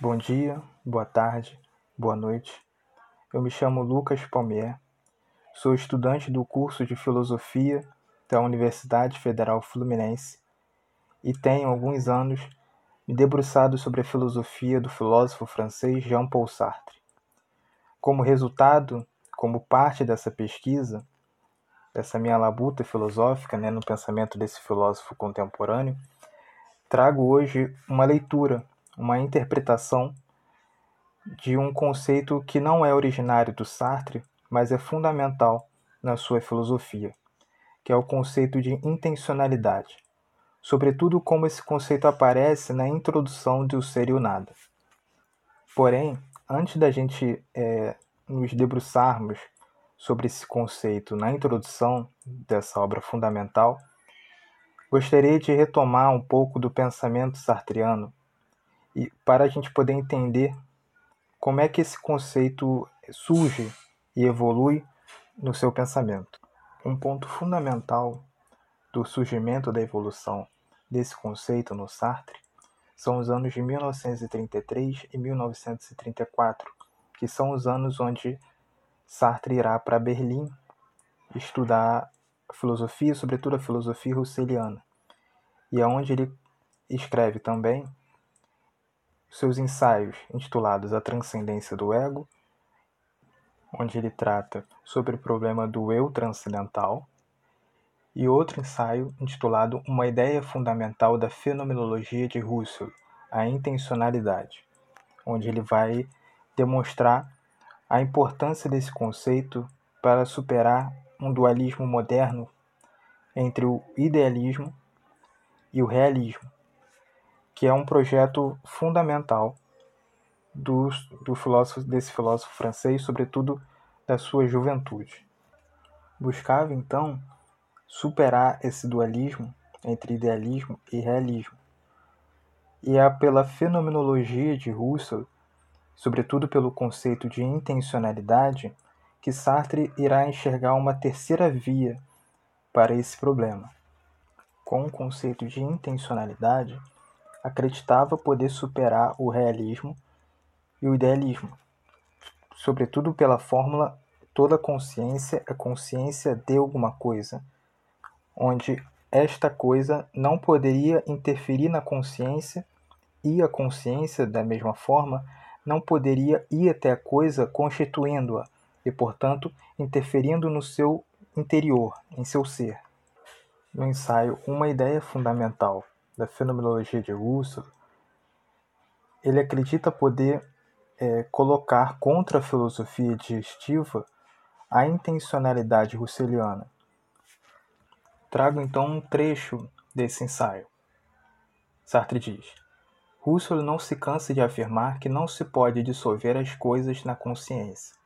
Bom dia, boa tarde, boa noite. Eu me chamo Lucas Palmier, sou estudante do curso de Filosofia da Universidade Federal Fluminense e tenho alguns anos me debruçado sobre a filosofia do filósofo francês Jean-Paul Sartre. Como resultado, como parte dessa pesquisa, dessa minha labuta filosófica né, no pensamento desse filósofo contemporâneo, trago hoje uma leitura, uma interpretação de um conceito que não é originário do Sartre, mas é fundamental na sua filosofia, que é o conceito de intencionalidade, sobretudo como esse conceito aparece na introdução do Ser e o Nada. Porém, antes da gente é, nos debruçarmos sobre esse conceito na introdução dessa obra fundamental, gostaria de retomar um pouco do pensamento sartriano e para a gente poder entender como é que esse conceito surge e evolui no seu pensamento. Um ponto fundamental do surgimento da evolução desse conceito no Sartre são os anos de 1933 e 1934, que são os anos onde Sartre irá para Berlim estudar filosofia, sobretudo a filosofia russeliana, e é onde ele escreve também seus ensaios intitulados A Transcendência do Ego, onde ele trata sobre o problema do eu transcendental, e outro ensaio intitulado Uma Ideia Fundamental da Fenomenologia de Russell, a Intencionalidade, onde ele vai demonstrar a importância desse conceito para superar um dualismo moderno entre o idealismo e o realismo, que é um projeto fundamental do, do filósofo, desse filósofo francês, sobretudo da sua juventude. Buscava então superar esse dualismo entre idealismo e realismo. E é pela fenomenologia de Russell, sobretudo pelo conceito de intencionalidade, que Sartre irá enxergar uma terceira via para esse problema. Com o conceito de intencionalidade, acreditava poder superar o realismo e o idealismo, sobretudo pela fórmula toda consciência é consciência de alguma coisa, onde esta coisa não poderia interferir na consciência e a consciência, da mesma forma, não poderia ir até a coisa constituindo-a e, portanto, interferindo no seu interior, em seu ser. No ensaio Uma Ideia Fundamental da fenomenologia de Russell, ele acredita poder é, colocar contra a filosofia digestiva a intencionalidade russeliana. Trago então um trecho desse ensaio. Sartre diz: Russell não se cansa de afirmar que não se pode dissolver as coisas na consciência.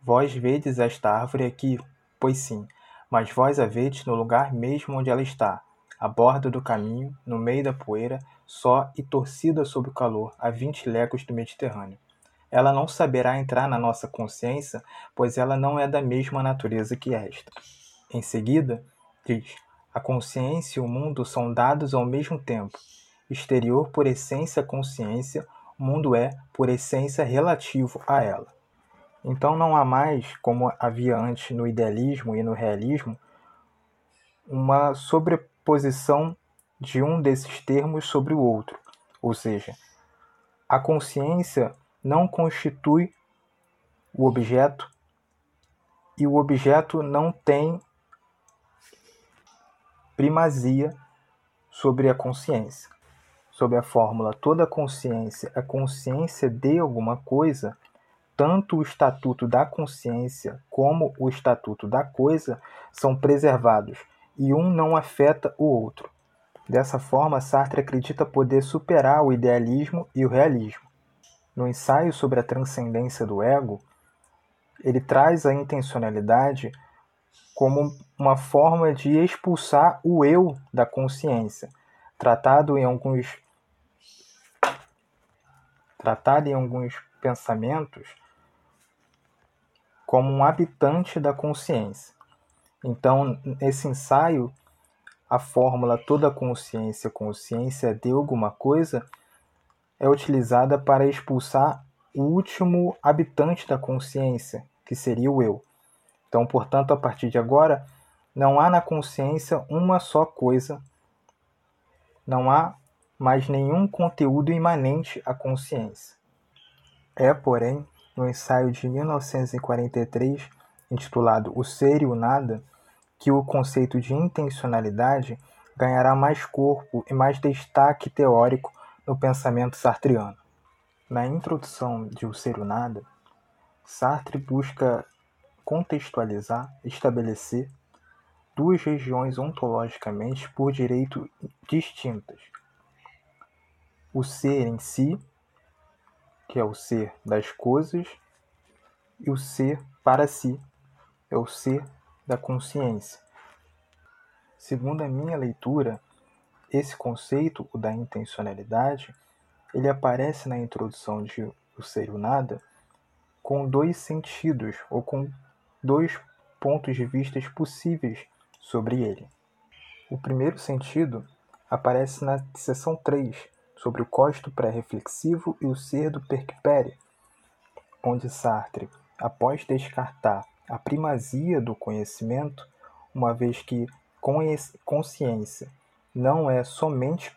Vós vedes esta árvore aqui, pois sim, mas vós a vedes no lugar mesmo onde ela está, à borda do caminho, no meio da poeira, só e torcida sob o calor, a vinte léguas do Mediterrâneo. Ela não saberá entrar na nossa consciência, pois ela não é da mesma natureza que esta. Em seguida, diz: a consciência e o mundo são dados ao mesmo tempo. Exterior por essência consciência, o mundo é, por essência, relativo a ela. Então não há mais, como havia antes no idealismo e no realismo, uma sobreposição posição de um desses termos sobre o outro, ou seja, a consciência não constitui o objeto e o objeto não tem primazia sobre a consciência. Sob a fórmula toda consciência é consciência de alguma coisa, tanto o estatuto da consciência como o estatuto da coisa são preservados e um não afeta o outro. Dessa forma, Sartre acredita poder superar o idealismo e o realismo. No ensaio sobre a transcendência do ego, ele traz a intencionalidade como uma forma de expulsar o eu da consciência, tratado em alguns tratado em alguns pensamentos como um habitante da consciência. Então, nesse ensaio, a fórmula toda consciência, consciência de alguma coisa, é utilizada para expulsar o último habitante da consciência, que seria o eu. Então, portanto, a partir de agora, não há na consciência uma só coisa, não há mais nenhum conteúdo imanente à consciência. É, porém, no ensaio de 1943, intitulado O Ser e o Nada, que o conceito de intencionalidade ganhará mais corpo e mais destaque teórico no pensamento sartreano. Na introdução de O Ser o Nada, Sartre busca contextualizar, estabelecer duas regiões ontologicamente por direito distintas. O ser em si, que é o ser das coisas, e o ser para si, é o ser da consciência. Segundo a minha leitura, esse conceito, o da intencionalidade, ele aparece na introdução de O Ser o Nada com dois sentidos ou com dois pontos de vista possíveis sobre ele. O primeiro sentido aparece na seção 3, sobre o costo pré-reflexivo e o ser do percpere, onde Sartre, após descartar a primazia do conhecimento, uma vez que consciência não é somente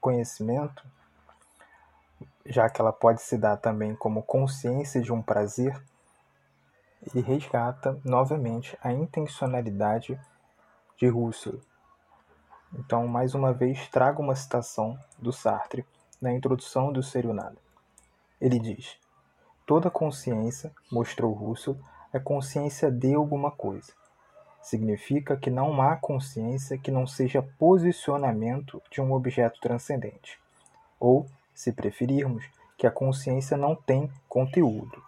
conhecimento, já que ela pode se dar também como consciência de um prazer, e resgata novamente a intencionalidade de Russell. Então, mais uma vez, trago uma citação do Sartre na introdução do Ser Nada. Ele diz: Toda consciência, mostrou Russell, é consciência de alguma coisa. Significa que não há consciência que não seja posicionamento de um objeto transcendente. Ou, se preferirmos, que a consciência não tem conteúdo.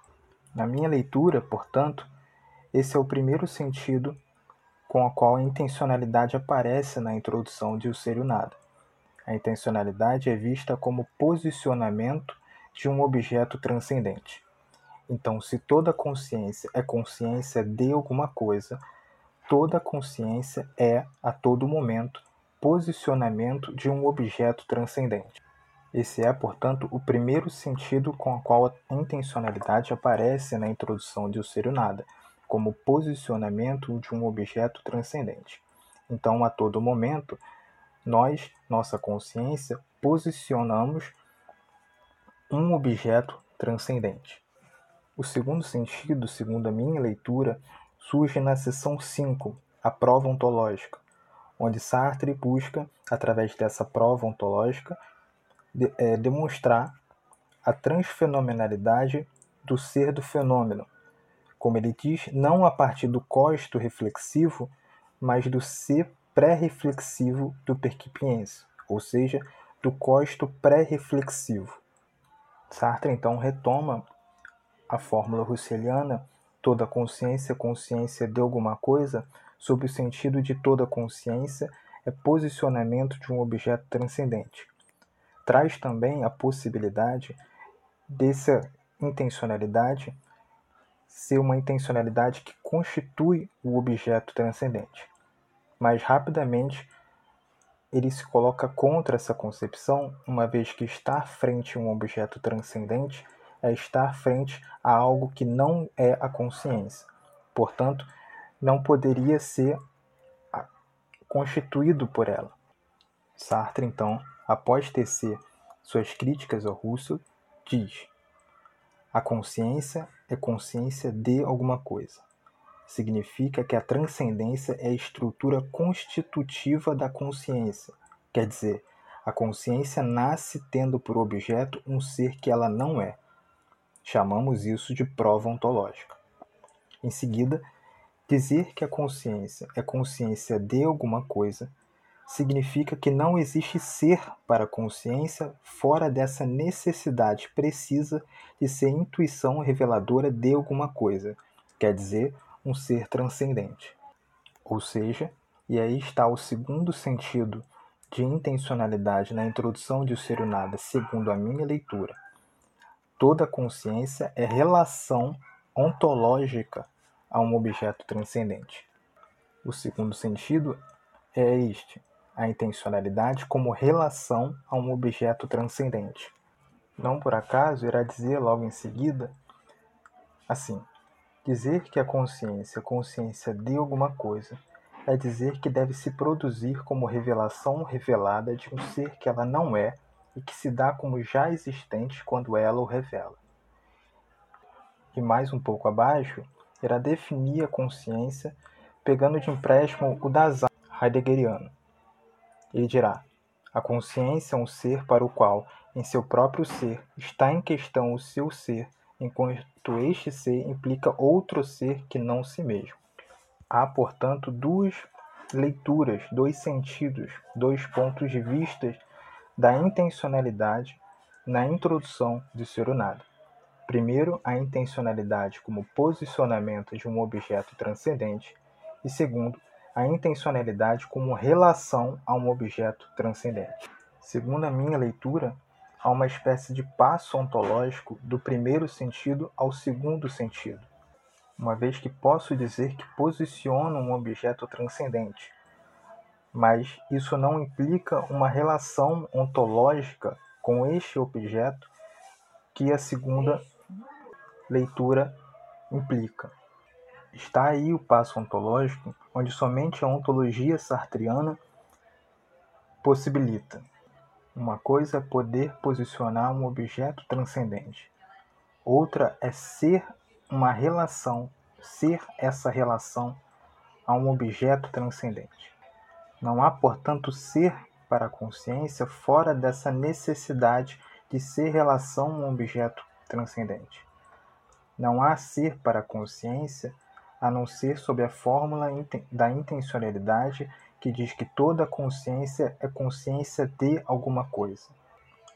Na minha leitura, portanto, esse é o primeiro sentido com a qual a intencionalidade aparece na introdução de O Ser e o Nada. A intencionalidade é vista como posicionamento de um objeto transcendente. Então, se toda consciência é consciência de alguma coisa, toda consciência é, a todo momento, posicionamento de um objeto transcendente. Esse é, portanto, o primeiro sentido com o qual a intencionalidade aparece na introdução de O Ser e o Nada como posicionamento de um objeto transcendente. Então, a todo momento, nós, nossa consciência, posicionamos um objeto transcendente. O segundo sentido, segundo a minha leitura, surge na seção 5, a prova ontológica, onde Sartre busca, através dessa prova ontológica, de, é, demonstrar a transfenomenalidade do ser do fenômeno, como ele diz, não a partir do costo reflexivo, mas do ser pré-reflexivo do perquipiense, ou seja, do costo pré-reflexivo. Sartre então retoma a fórmula russeliana toda consciência, consciência de alguma coisa, sob o sentido de toda consciência é posicionamento de um objeto transcendente. Traz também a possibilidade dessa intencionalidade ser uma intencionalidade que constitui o objeto transcendente. Mas rapidamente ele se coloca contra essa concepção, uma vez que estar frente a um objeto transcendente é estar frente a algo que não é a consciência. Portanto, não poderia ser constituído por ela. Sartre, então, após tecer suas críticas ao Russo, diz: a consciência é consciência de alguma coisa. Significa que a transcendência é a estrutura constitutiva da consciência. Quer dizer, a consciência nasce tendo por objeto um ser que ela não é. Chamamos isso de prova ontológica. Em seguida, dizer que a consciência é consciência de alguma coisa significa que não existe ser para a consciência fora dessa necessidade precisa de ser intuição reveladora de alguma coisa, quer dizer, um ser transcendente. Ou seja, e aí está o segundo sentido de intencionalidade na introdução de O Ser o Nada, segundo a minha leitura. Toda consciência é relação ontológica a um objeto transcendente. O segundo sentido é este: a intencionalidade como relação a um objeto transcendente. Não por acaso irá dizer logo em seguida assim: dizer que a consciência consciência de alguma coisa é dizer que deve se produzir como revelação revelada de um ser que ela não é e que se dá como já existente quando ela o revela. E mais um pouco abaixo, irá definir a consciência pegando de empréstimo o Dasein heideggeriano. Ele dirá: a consciência é um ser para o qual, em seu próprio ser, está em questão o seu ser, enquanto este ser implica outro ser que não si mesmo. Há, portanto, duas leituras, dois sentidos, dois pontos de vista da intencionalidade na introdução de Nada. Primeiro, a intencionalidade como posicionamento de um objeto transcendente, e segundo, a intencionalidade como relação a um objeto transcendente. Segundo a minha leitura, há uma espécie de passo ontológico do primeiro sentido ao segundo sentido uma vez que posso dizer que posiciono um objeto transcendente, mas isso não implica uma relação ontológica com este objeto que a segunda leitura implica. Está aí o passo ontológico, onde somente a ontologia sartriana possibilita. Uma coisa é poder posicionar um objeto transcendente, outra é ser uma relação, ser essa relação a um objeto transcendente. Não há, portanto, ser para a consciência fora dessa necessidade de ser relação a um objeto transcendente. Não há ser para a consciência a não ser sob a fórmula da intencionalidade que diz que toda consciência é consciência de alguma coisa.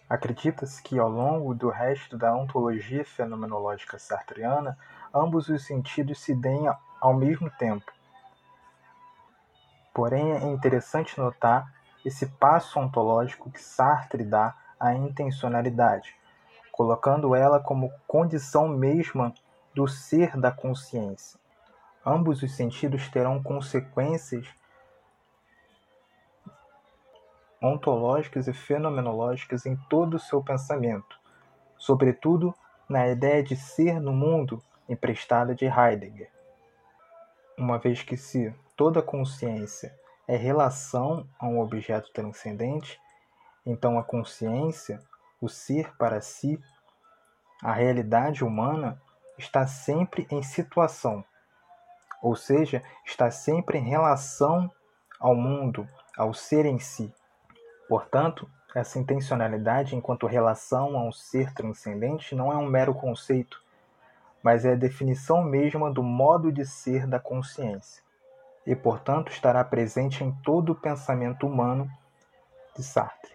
Acredita-se que, ao longo do resto da ontologia fenomenológica sartreana, ambos os sentidos se deem ao mesmo tempo. Porém, é interessante notar esse passo ontológico que Sartre dá à intencionalidade, colocando ela como condição mesma do ser da consciência. Ambos os sentidos terão consequências ontológicas e fenomenológicas em todo o seu pensamento, sobretudo na ideia de ser no mundo emprestada de Heidegger. Uma vez que se toda consciência é relação a um objeto transcendente, então a consciência, o ser para si, a realidade humana está sempre em situação, ou seja, está sempre em relação ao mundo, ao ser em si. Portanto, essa intencionalidade enquanto relação a um ser transcendente não é um mero conceito, mas é a definição mesma do modo de ser da consciência, e portanto estará presente em todo o pensamento humano de Sartre.